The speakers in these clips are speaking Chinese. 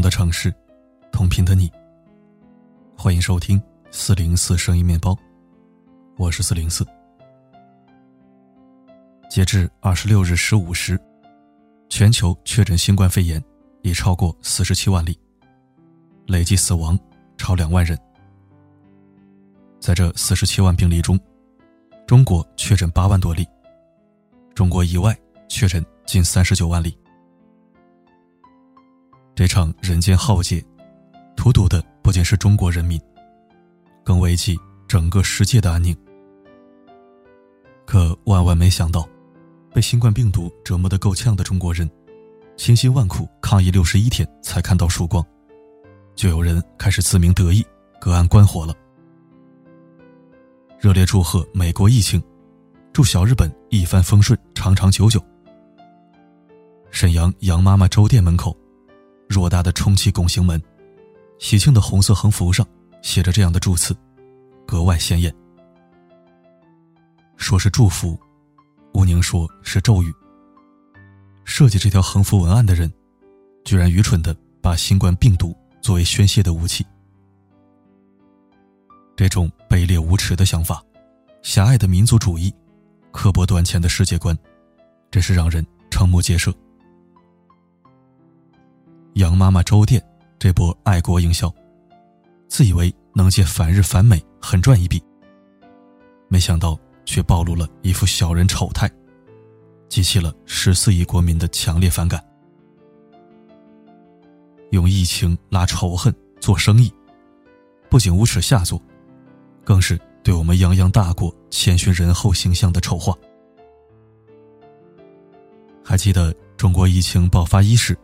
的城市，同频的你。欢迎收听四零四声音面包，我是四零四。截至二十六日十五时，全球确诊新冠肺炎已超过四十七万例，累计死亡超两万人。在这四十七万病例中，中国确诊八万多例，中国以外确诊近三十九万例。这场人间浩劫，荼毒的不仅是中国人民，更危及整个世界的安宁。可万万没想到，被新冠病毒折磨得够呛的中国人，千辛万苦抗疫六十一天才看到曙光，就有人开始自鸣得意，隔岸观火了。热烈祝贺美国疫情，祝小日本一帆风顺，长长久久。沈阳杨妈妈粥店门口。偌大的充气拱形门，喜庆的红色横幅上写着这样的祝词，格外鲜艳。说是祝福，吴宁说是咒语。设计这条横幅文案的人，居然愚蠢的把新冠病毒作为宣泄的武器。这种卑劣无耻的想法，狭隘的民族主义，刻薄短浅的世界观，真是让人瞠目结舌。杨妈妈粥店这波爱国营销，自以为能借反日反美狠赚一笔，没想到却暴露了一副小人丑态，激起了十四亿国民的强烈反感。用疫情拉仇恨做生意，不仅无耻下作，更是对我们泱泱大国谦逊仁厚形象的丑化。还记得中国疫情爆发伊始。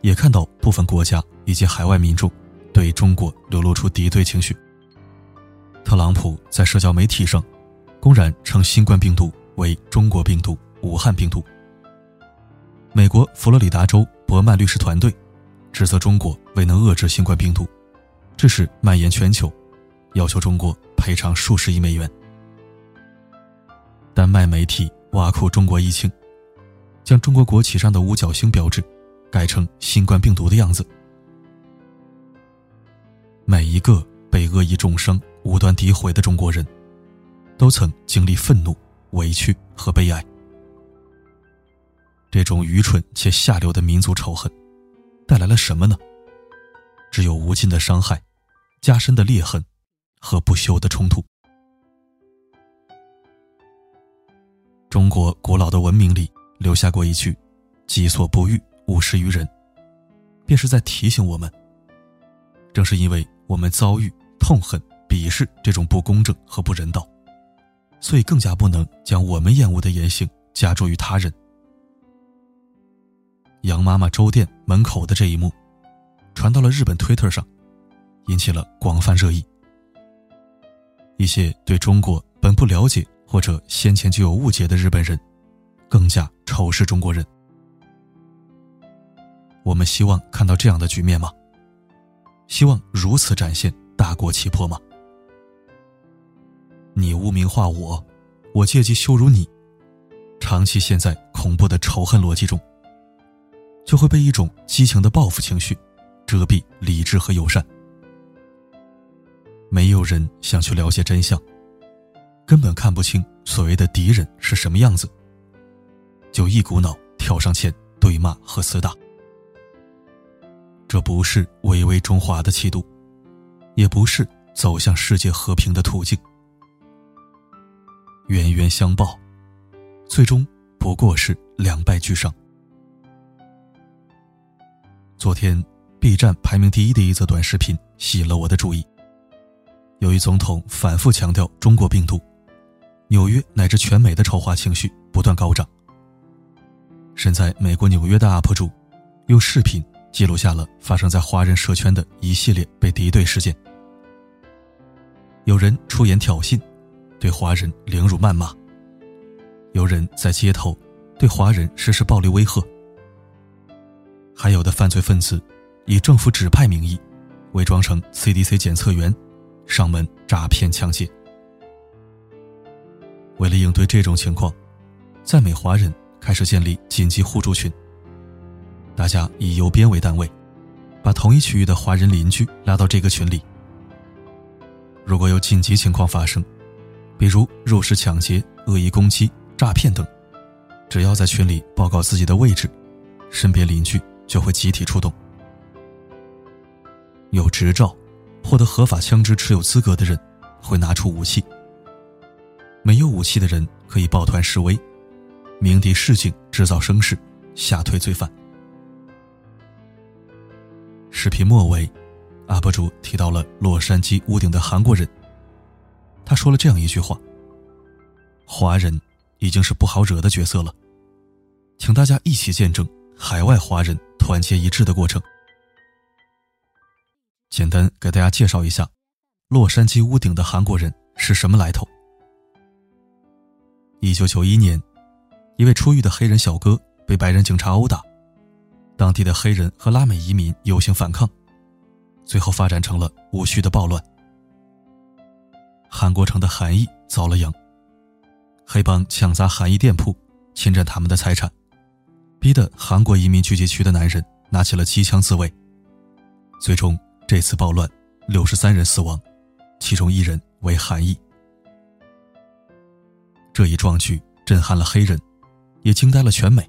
也看到部分国家以及海外民众对中国流露出敌对情绪。特朗普在社交媒体上公然称新冠病毒为“中国病毒”“武汉病毒”。美国佛罗里达州伯曼律师团队指责中国未能遏制新冠病毒，致使蔓延全球，要求中国赔偿数十亿美元。丹麦媒体挖苦中国疫情，将中国国旗上的五角星标志。改成新冠病毒的样子。每一个被恶意重伤、无端诋毁的中国人，都曾经历愤怒、委屈和悲哀。这种愚蠢且下流的民族仇恨，带来了什么呢？只有无尽的伤害、加深的裂痕和不休的冲突。中国古老的文明里留下过一句：“己所不欲。”五十余人，便是在提醒我们：正是因为我们遭遇、痛恨、鄙视这种不公正和不人道，所以更加不能将我们厌恶的言行加诸于他人。杨妈妈粥店门口的这一幕，传到了日本 Twitter 上，引起了广泛热议。一些对中国本不了解或者先前就有误解的日本人，更加仇视中国人。我们希望看到这样的局面吗？希望如此展现大国气魄吗？你污名化我，我借机羞辱你，长期陷在恐怖的仇恨逻辑中，就会被一种激情的报复情绪遮蔽理智和友善。没有人想去了解真相，根本看不清所谓的敌人是什么样子，就一股脑跳上前对骂和厮打。这不是巍巍中华的气度，也不是走向世界和平的途径。冤冤相报，最终不过是两败俱伤。昨天，B 站排名第一的一则短视频吸引了我的注意。由于总统反复强调中国病毒，纽约乃至全美的丑化情绪不断高涨。身在美国纽约的 UP 主，用视频。记录下了发生在华人社圈的一系列被敌对事件。有人出言挑衅，对华人凌辱谩骂；有人在街头对华人实施暴力威吓；还有的犯罪分子以政府指派名义，伪装成 CDC 检测员，上门诈骗抢劫。为了应对这种情况，在美华人开始建立紧急互助群。大家以邮编为单位，把同一区域的华人邻居拉到这个群里。如果有紧急情况发生，比如入室抢劫、恶意攻击、诈骗等，只要在群里报告自己的位置，身边邻居就会集体出动。有执照、获得合法枪支持有资格的人会拿出武器；没有武器的人可以抱团示威，鸣笛示警，制造声势，吓退罪犯。视频末尾，UP 主提到了洛杉矶屋顶的韩国人。他说了这样一句话：“华人已经是不好惹的角色了，请大家一起见证海外华人团结一致的过程。”简单给大家介绍一下，洛杉矶屋顶的韩国人是什么来头。一九九一年，一位出狱的黑人小哥被白人警察殴打。当地的黑人和拉美移民游行反抗，最后发展成了无序的暴乱。韩国城的韩裔遭了殃，黑帮抢砸韩裔店铺，侵占他们的财产，逼得韩国移民聚集区的男人拿起了机枪自卫。最终，这次暴乱，六十三人死亡，其中一人为韩裔。这一壮举震撼了黑人，也惊呆了全美。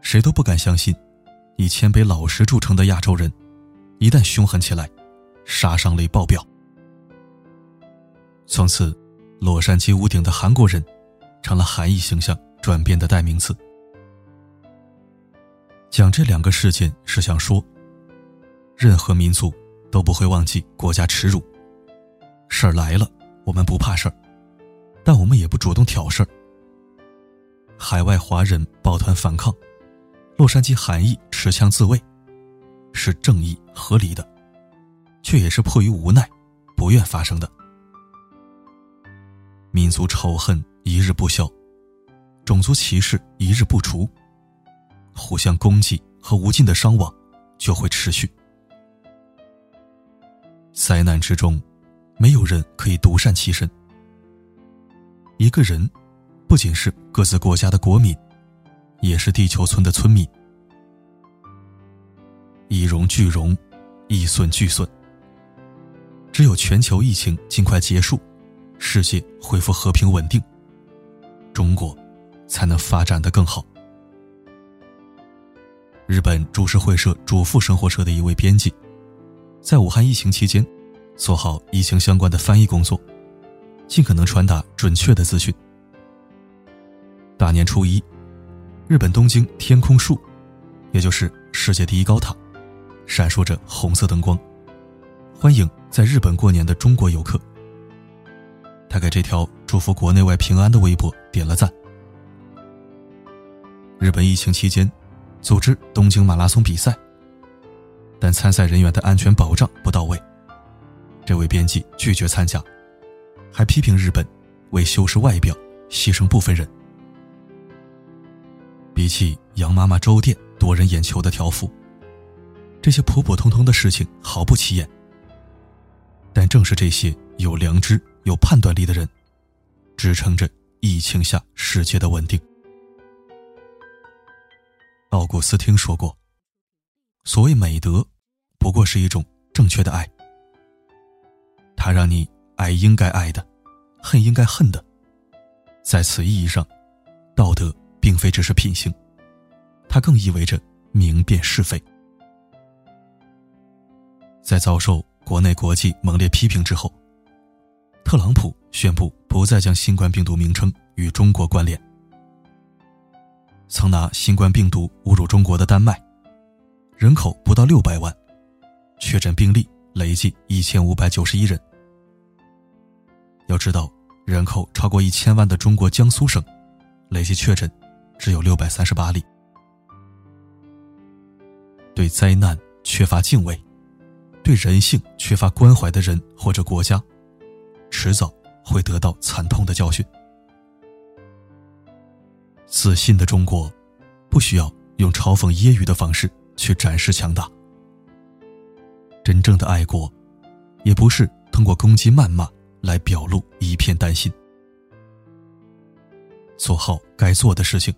谁都不敢相信，以谦卑老实著称的亚洲人，一旦凶狠起来，杀伤力爆表。从此，洛杉矶屋顶的韩国人，成了韩裔形象转变的代名词。讲这两个事件是想说，任何民族都不会忘记国家耻辱。事儿来了，我们不怕事儿，但我们也不主动挑事儿。海外华人抱团反抗。洛杉矶韩裔持枪自卫，是正义合理的，却也是迫于无奈，不愿发生的。民族仇恨一日不消，种族歧视一日不除，互相攻击和无尽的伤亡就会持续。灾难之中，没有人可以独善其身。一个人，不仅是各自国家的国民。也是地球村的村民，一荣俱荣，一损俱损。只有全球疫情尽快结束，世界恢复和平稳定，中国才能发展的更好。日本株式会社主妇生活社的一位编辑，在武汉疫情期间，做好疫情相关的翻译工作，尽可能传达准确的资讯。大年初一。日本东京天空树，也就是世界第一高塔，闪烁着红色灯光，欢迎在日本过年的中国游客。他给这条祝福国内外平安的微博点了赞。日本疫情期间，组织东京马拉松比赛，但参赛人员的安全保障不到位，这位编辑拒绝参加，还批评日本为修饰外表牺牲部分人。比起杨妈妈粥店夺人眼球的条幅，这些普普通通的事情毫不起眼。但正是这些有良知、有判断力的人，支撑着疫情下世界的稳定。奥古斯汀说过：“所谓美德，不过是一种正确的爱。它让你爱应该爱的，恨应该恨的。在此意义上，道德。”并非只是品行，它更意味着明辨是非。在遭受国内国际猛烈批评之后，特朗普宣布不再将新冠病毒名称与中国关联。曾拿新冠病毒侮辱中国的丹麦，人口不到六百万，确诊病例累计一千五百九十一人。要知道，人口超过一千万的中国江苏省，累计确诊。只有六百三十八例。对灾难缺乏敬畏，对人性缺乏关怀的人或者国家，迟早会得到惨痛的教训。自信的中国，不需要用嘲讽揶揄的方式去展示强大。真正的爱国，也不是通过攻击谩骂来表露一片担心。做好该做的事情。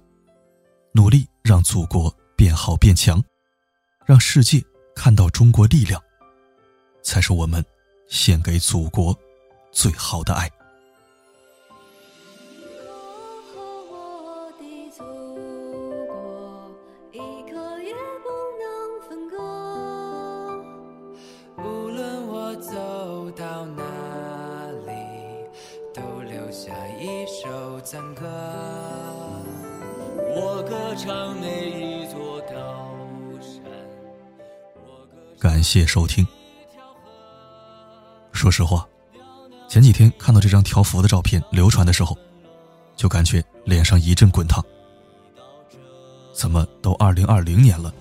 努力让祖国变好变强，让世界看到中国力量，才是我们献给祖国最好的爱。到哪里，都留下一首赞歌歌唱那一座高山感谢收听。说实话，前几天看到这张条幅的照片流传的时候，就感觉脸上一阵滚烫。怎么都二零二零年了，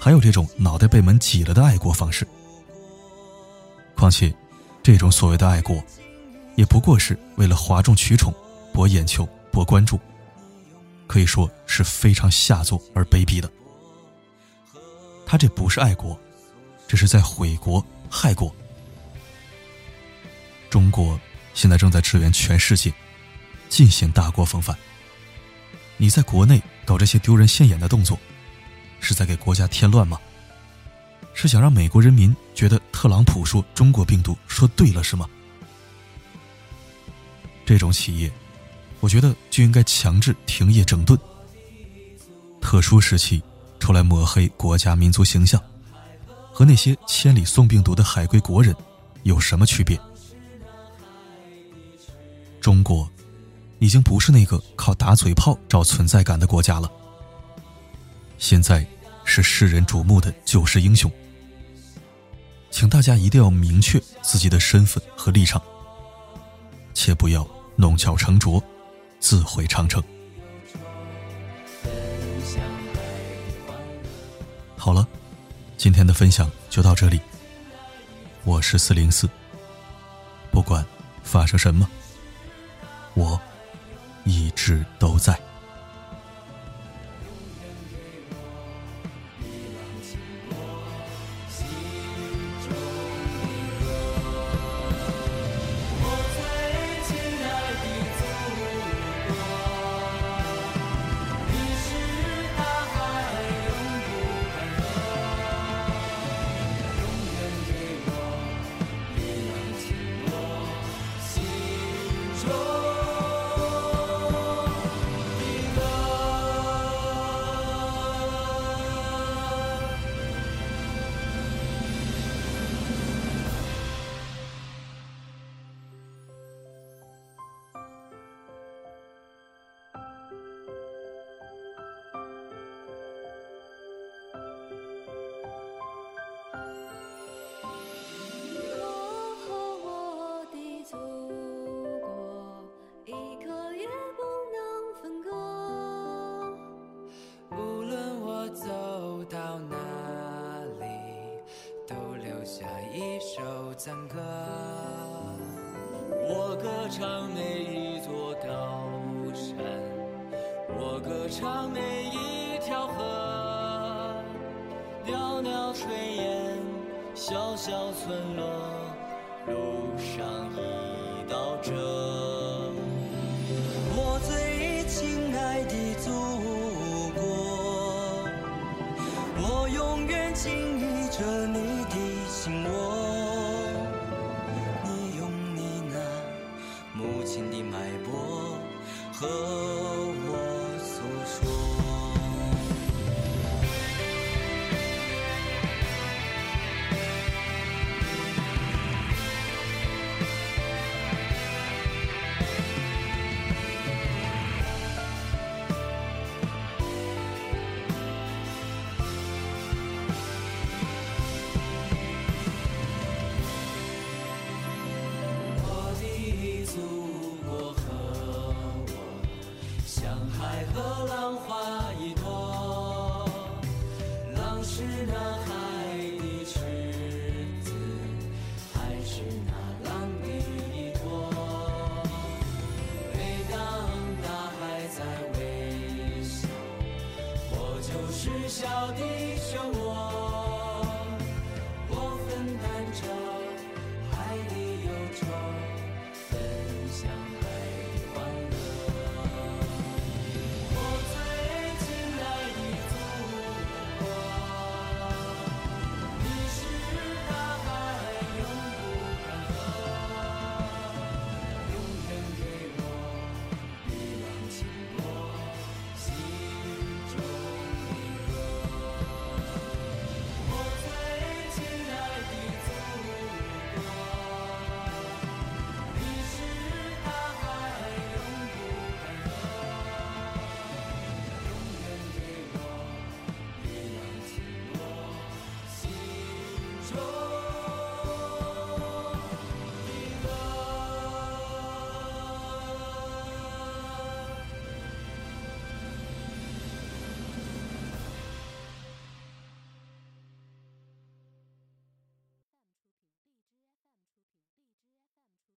还有这种脑袋被门挤了的爱国方式？况且，这种所谓的爱国，也不过是为了哗众取宠、博眼球、博关注。可以说是非常下作而卑鄙的。他这不是爱国，这是在毁国害国。中国现在正在支援全世界，尽显大国风范。你在国内搞这些丢人现眼的动作，是在给国家添乱吗？是想让美国人民觉得特朗普说中国病毒说对了是吗？这种企业。我觉得就应该强制停业整顿。特殊时期出来抹黑国家民族形象，和那些千里送病毒的海归国人有什么区别？中国已经不是那个靠打嘴炮找存在感的国家了，现在是世人瞩目的救世英雄。请大家一定要明确自己的身份和立场，切不要弄巧成拙。自毁长城。好了，今天的分享就到这里。我是四零四，不管发生什么，我一直都在。我歌唱每一座高山，我歌唱每一条河，袅袅炊烟，小小村落，路上一道辙。心的脉搏和海和浪花一朵。浪是那海